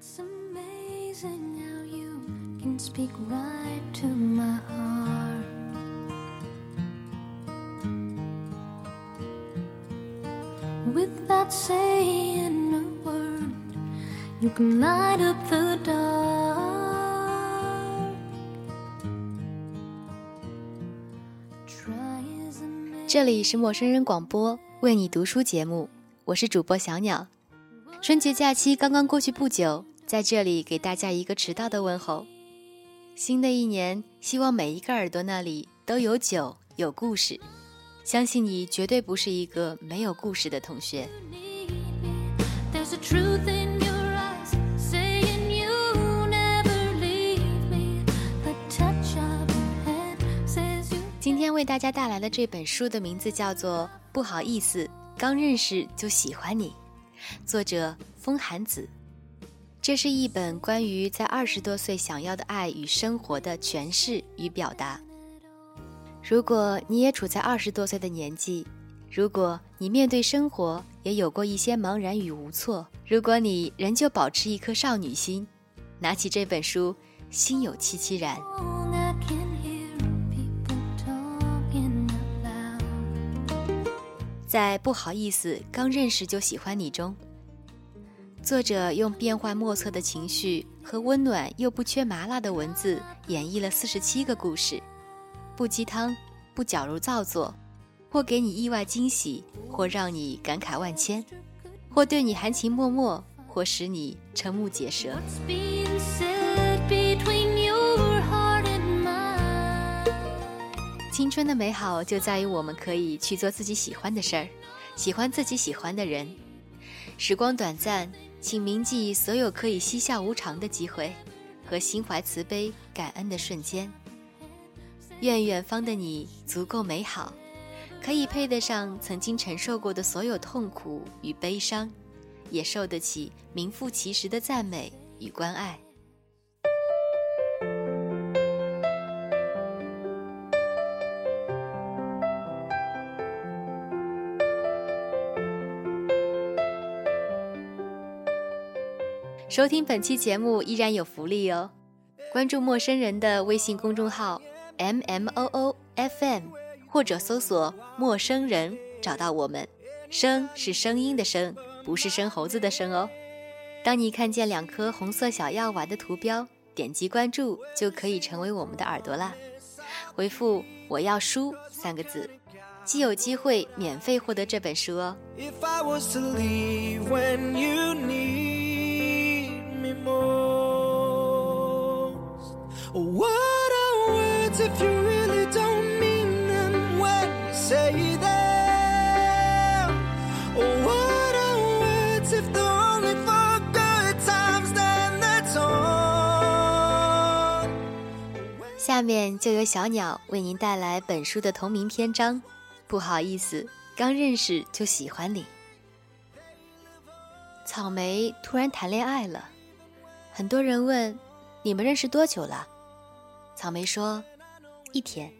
It's amazing how you can speak right to my heart. Without saying a word, you can light up the dark. Try as I may. 这里是陌生人广播，为你读书节目，我是主播小鸟。春节假期刚刚过去不久，在这里给大家一个迟到的问候。新的一年，希望每一个耳朵那里都有酒有故事。相信你绝对不是一个没有故事的同学。今天为大家带来的这本书的名字叫做《不好意思，刚认识就喜欢你》，作者风寒子。这是一本关于在二十多岁想要的爱与生活的诠释与表达。如果你也处在二十多岁的年纪，如果你面对生活也有过一些茫然与无措，如果你仍旧保持一颗少女心，拿起这本书，心有戚戚然。在不好意思，刚认识就喜欢你中，作者用变幻莫测的情绪和温暖又不缺麻辣的文字，演绎了四十七个故事，不鸡汤，不矫揉造作，或给你意外惊喜，或让你感慨万千，或对你含情脉脉，或使你瞠目结舌。青春的美好就在于我们可以去做自己喜欢的事儿，喜欢自己喜欢的人。时光短暂，请铭记所有可以嬉笑无常的机会和心怀慈悲、感恩的瞬间。愿远方的你足够美好，可以配得上曾经承受过的所有痛苦与悲伤，也受得起名副其实的赞美与关爱。收听本期节目依然有福利哦！关注陌生人的微信公众号 M M O O F M，或者搜索“陌生人”找到我们。声是声音的声，不是生猴子的生哦。当你看见两颗红色小药丸的图标，点击关注就可以成为我们的耳朵啦。回复“我要书”三个字，即有机会免费获得这本书哦。If I was to leave when you need what are words if you really don't mean them when you say them? What are words if they're only for good times, then that's all. 下面就由小鸟为您带来本书的同名篇章。不好意思，刚认识就喜欢你。草莓突然谈恋爱了，很多人问：你们认识多久了？草莓说：一天。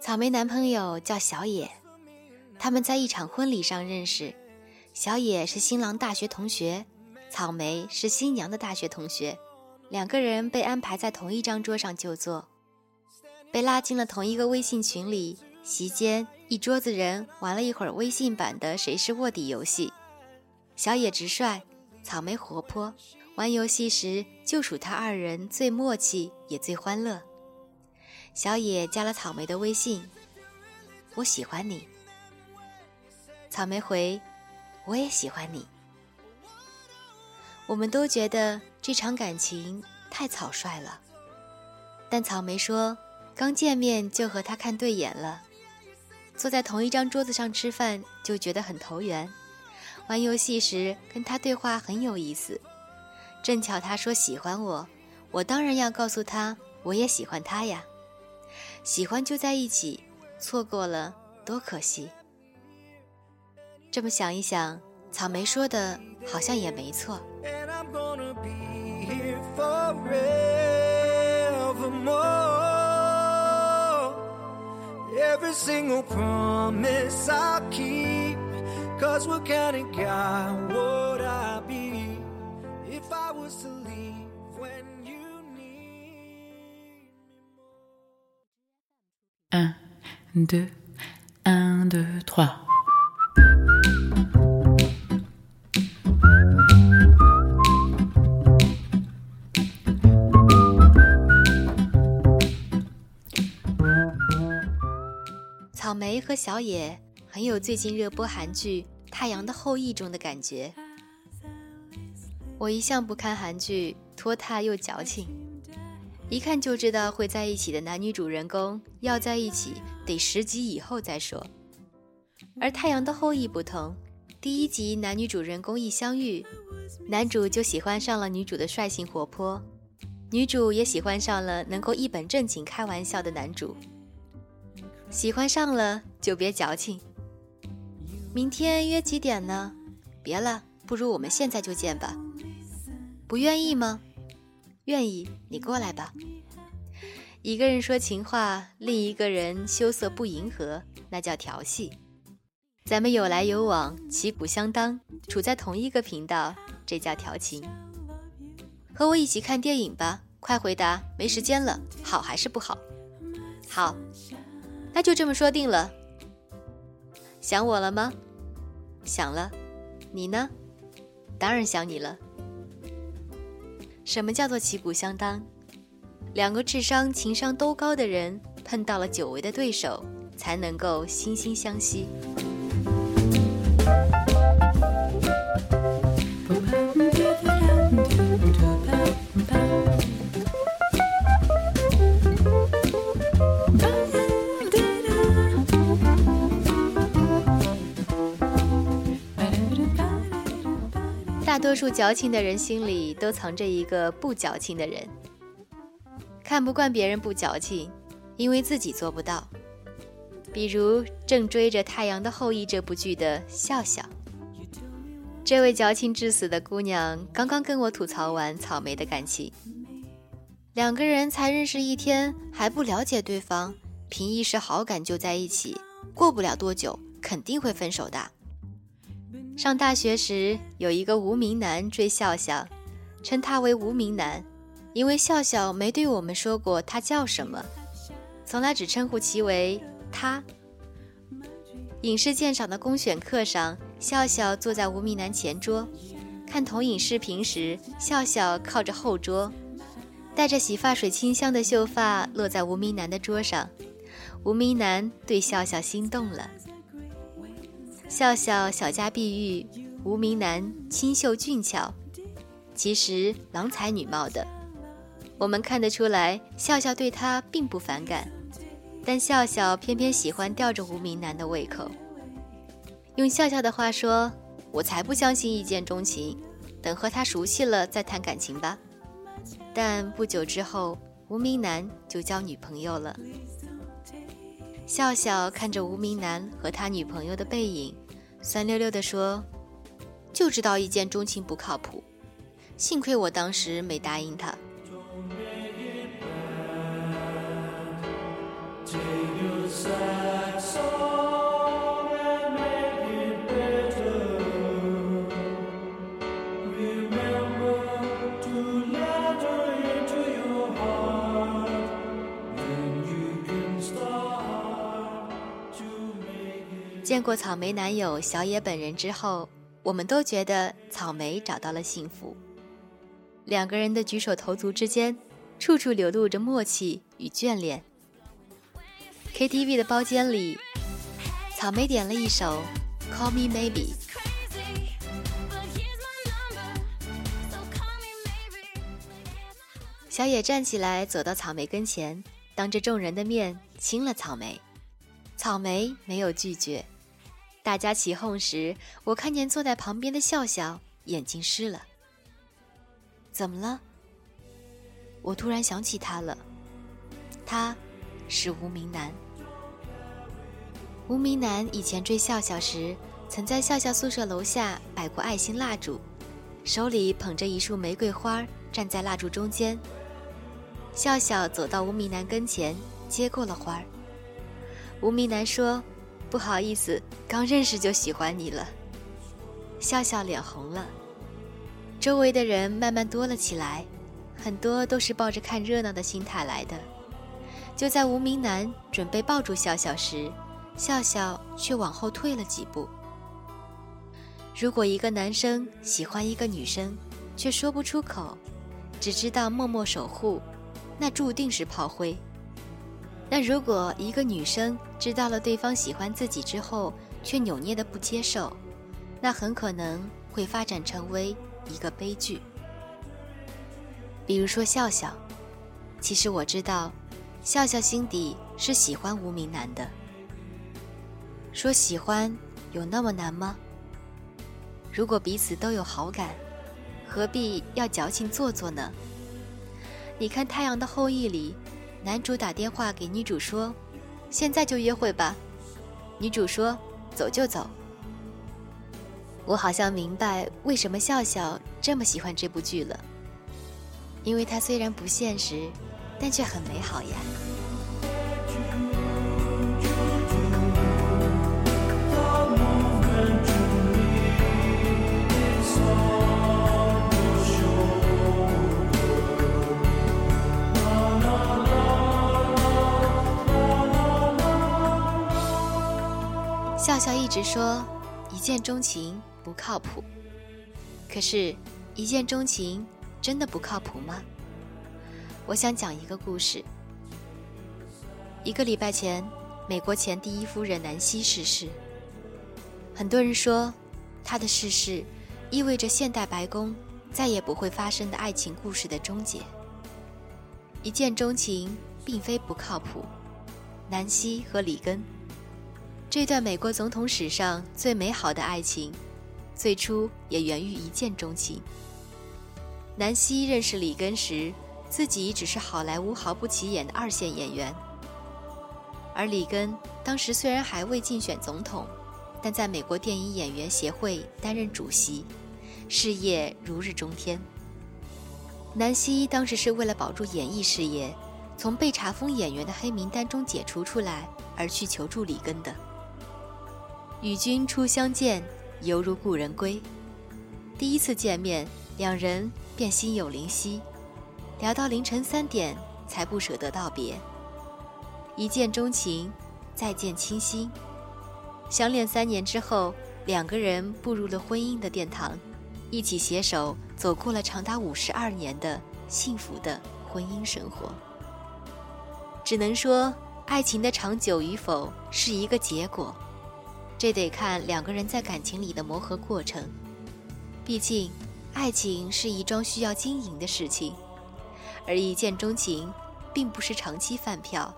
草莓男朋友叫小野，他们在一场婚礼上认识。小野是新郎大学同学，草莓是新娘的大学同学。两个人被安排在同一张桌上就坐，被拉进了同一个微信群里。席间，一桌子人玩了一会儿微信版的“谁是卧底”游戏。小野直率，草莓活泼。玩游戏时，就属他二人最默契，也最欢乐。小野加了草莓的微信：“我喜欢你。”草莓回：“我也喜欢你。”我们都觉得这场感情太草率了，但草莓说，刚见面就和他看对眼了，坐在同一张桌子上吃饭就觉得很投缘，玩游戏时跟他对话很有意思。正巧他说喜欢我，我当然要告诉他我也喜欢他呀。喜欢就在一起，错过了多可惜。这么想一想，草莓说的好像也没错。Cause we're counting God, what I 二，一，二，三。草莓和小野很有最近热播韩剧《太阳的后裔》中的感觉。我一向不看韩剧，拖沓又矫情。一看就知道会在一起的男女主人公要在一起得十集以后再说。而《太阳的后裔》不同，第一集男女主人公一相遇，男主就喜欢上了女主的率性活泼，女主也喜欢上了能够一本正经开玩笑的男主。喜欢上了就别矫情。明天约几点呢？别了，不如我们现在就见吧。不愿意吗？愿意，你过来吧。一个人说情话，另一个人羞涩不迎合，那叫调戏。咱们有来有往，旗鼓相当，处在同一个频道，这叫调情。和我一起看电影吧，快回答，没时间了，好还是不好？好。那就这么说定了。想我了吗？想了。你呢？当然想你了。什么叫做旗鼓相当？两个智商、情商都高的人碰到了久违的对手，才能够惺惺相惜。大多数矫情的人心里都藏着一个不矫情的人，看不惯别人不矫情，因为自己做不到。比如正追着《太阳的后裔》这部剧的笑笑，这位矫情至死的姑娘，刚刚跟我吐槽完草莓的感情，两个人才认识一天还不了解对方，凭一时好感就在一起，过不了多久肯定会分手的。上大学时，有一个无名男追笑笑，称他为无名男，因为笑笑没对我们说过他叫什么，从来只称呼其为他。影视鉴赏的公选课上，笑笑坐在无名男前桌，看投影视频时，笑笑靠着后桌，带着洗发水清香的秀发落在无名男的桌上，无名男对笑笑心动了。笑笑小家碧玉，无名男清秀俊俏，其实郎才女貌的。我们看得出来，笑笑对他并不反感，但笑笑偏偏喜欢吊着无名男的胃口。用笑笑的话说：“我才不相信一见钟情，等和他熟悉了再谈感情吧。”但不久之后，无名男就交女朋友了。笑笑看着无名男和他女朋友的背影。酸溜溜地说：“就知道一见钟情不靠谱，幸亏我当时没答应他。”见过草莓男友小野本人之后，我们都觉得草莓找到了幸福。两个人的举手投足之间，处处流露着默契与眷恋。KTV 的包间里，草莓点了一首《Call Me Maybe》。小野站起来走到草莓跟前，当着众人的面亲了草莓。草莓没有拒绝。大家起哄时，我看见坐在旁边的笑笑眼睛湿了。怎么了？我突然想起他了，他，是无名男。无名男以前追笑笑时，曾在笑笑宿舍楼下摆过爱心蜡烛，手里捧着一束玫瑰花，站在蜡烛中间。笑笑走到无名男跟前，接过了花儿。无名男说。不好意思，刚认识就喜欢你了。笑笑脸红了，周围的人慢慢多了起来，很多都是抱着看热闹的心态来的。就在无名男准备抱住笑笑时，笑笑却往后退了几步。如果一个男生喜欢一个女生，却说不出口，只知道默默守护，那注定是炮灰。那如果一个女生知道了对方喜欢自己之后，却扭捏的不接受，那很可能会发展成为一个悲剧。比如说笑笑，其实我知道，笑笑心底是喜欢无名男的。说喜欢有那么难吗？如果彼此都有好感，何必要矫情做作呢？你看《太阳的后裔》里，男主打电话给女主说：“现在就约会吧。”女主说：“走就走。”我好像明白为什么笑笑这么喜欢这部剧了，因为它虽然不现实，但却很美好呀。说一见钟情不靠谱，可是，一见钟情真的不靠谱吗？我想讲一个故事。一个礼拜前，美国前第一夫人南希逝世。很多人说，她的逝世意味着现代白宫再也不会发生的爱情故事的终结。一见钟情并非不靠谱，南希和里根。这段美国总统史上最美好的爱情，最初也源于一见钟情。南希认识里根时，自己只是好莱坞毫不起眼的二线演员，而里根当时虽然还未竞选总统，但在美国电影演员协会担任主席，事业如日中天。南希当时是为了保住演艺事业，从被查封演员的黑名单中解除出来，而去求助里根的。与君初相见，犹如故人归。第一次见面，两人便心有灵犀，聊到凌晨三点才不舍得道别。一见钟情，再见倾心。相恋三年之后，两个人步入了婚姻的殿堂，一起携手走过了长达五十二年的幸福的婚姻生活。只能说，爱情的长久与否是一个结果。这得看两个人在感情里的磨合过程，毕竟，爱情是一桩需要经营的事情，而一见钟情，并不是长期饭票，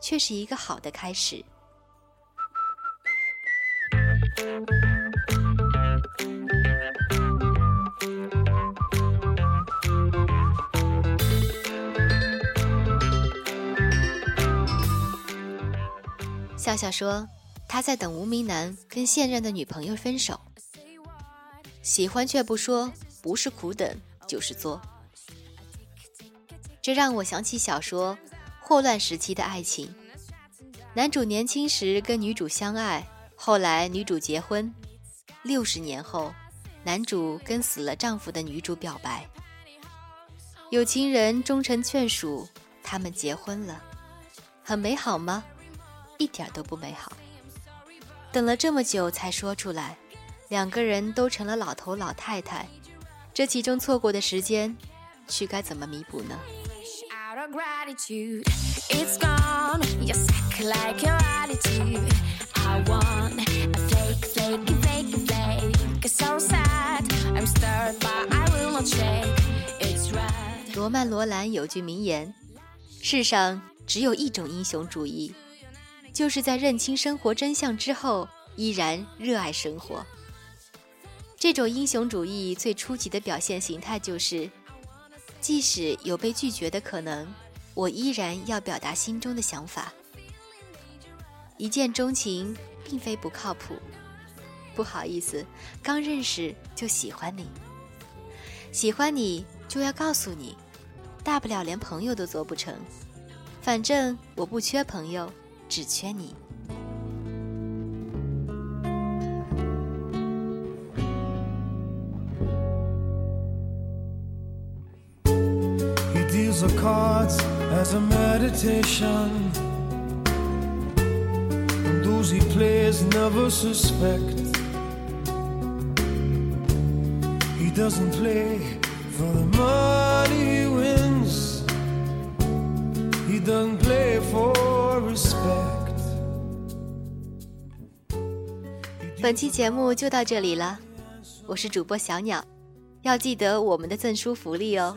却是一个好的开始。笑笑说。他在等无名男跟现任的女朋友分手，喜欢却不说，不是苦等就是作。这让我想起小说《霍乱时期的爱情》，男主年轻时跟女主相爱，后来女主结婚，六十年后，男主跟死了丈夫的女主表白，有情人终成眷属，他们结婚了，很美好吗？一点都不美好。等了这么久才说出来，两个人都成了老头老太太，这其中错过的时间，去该怎么弥补呢？罗曼·罗兰有句名言：“世上只有一种英雄主义。”就是在认清生活真相之后，依然热爱生活。这种英雄主义最初级的表现形态就是，即使有被拒绝的可能，我依然要表达心中的想法。一见钟情并非不靠谱，不好意思，刚认识就喜欢你，喜欢你就要告诉你，大不了连朋友都做不成，反正我不缺朋友。只缺你。He deals uses the cards as a meditation. And those he plays never suspect. He doesn't play for the money he wins. He doesn't play for 本期节目就到这里了，我是主播小鸟，要记得我们的赠书福利哦。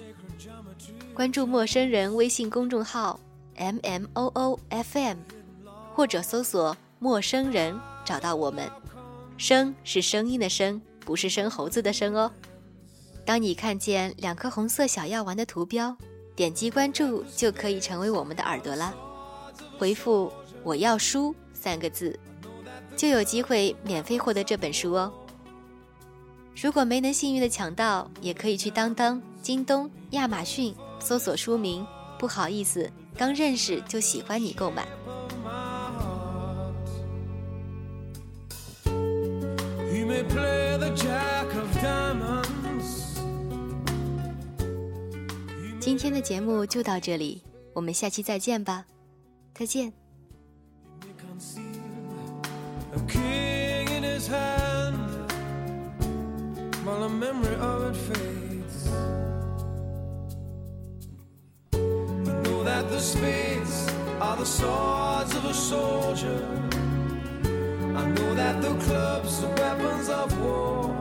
关注陌生人微信公众号 M M O O F M，或者搜索“陌生人”找到我们。声是声音的声，不是生猴子的生哦。当你看见两颗红色小药丸的图标，点击关注就可以成为我们的耳朵啦。回复“我要书”三个字。就有机会免费获得这本书哦。如果没能幸运的抢到，也可以去当当、京东、亚马逊搜索书名。不好意思，刚认识就喜欢你购买。今天的节目就到这里，我们下期再见吧，再见。While the memory of it fades. I know that the spades are the swords of a soldier. I know that the clubs are weapons of war.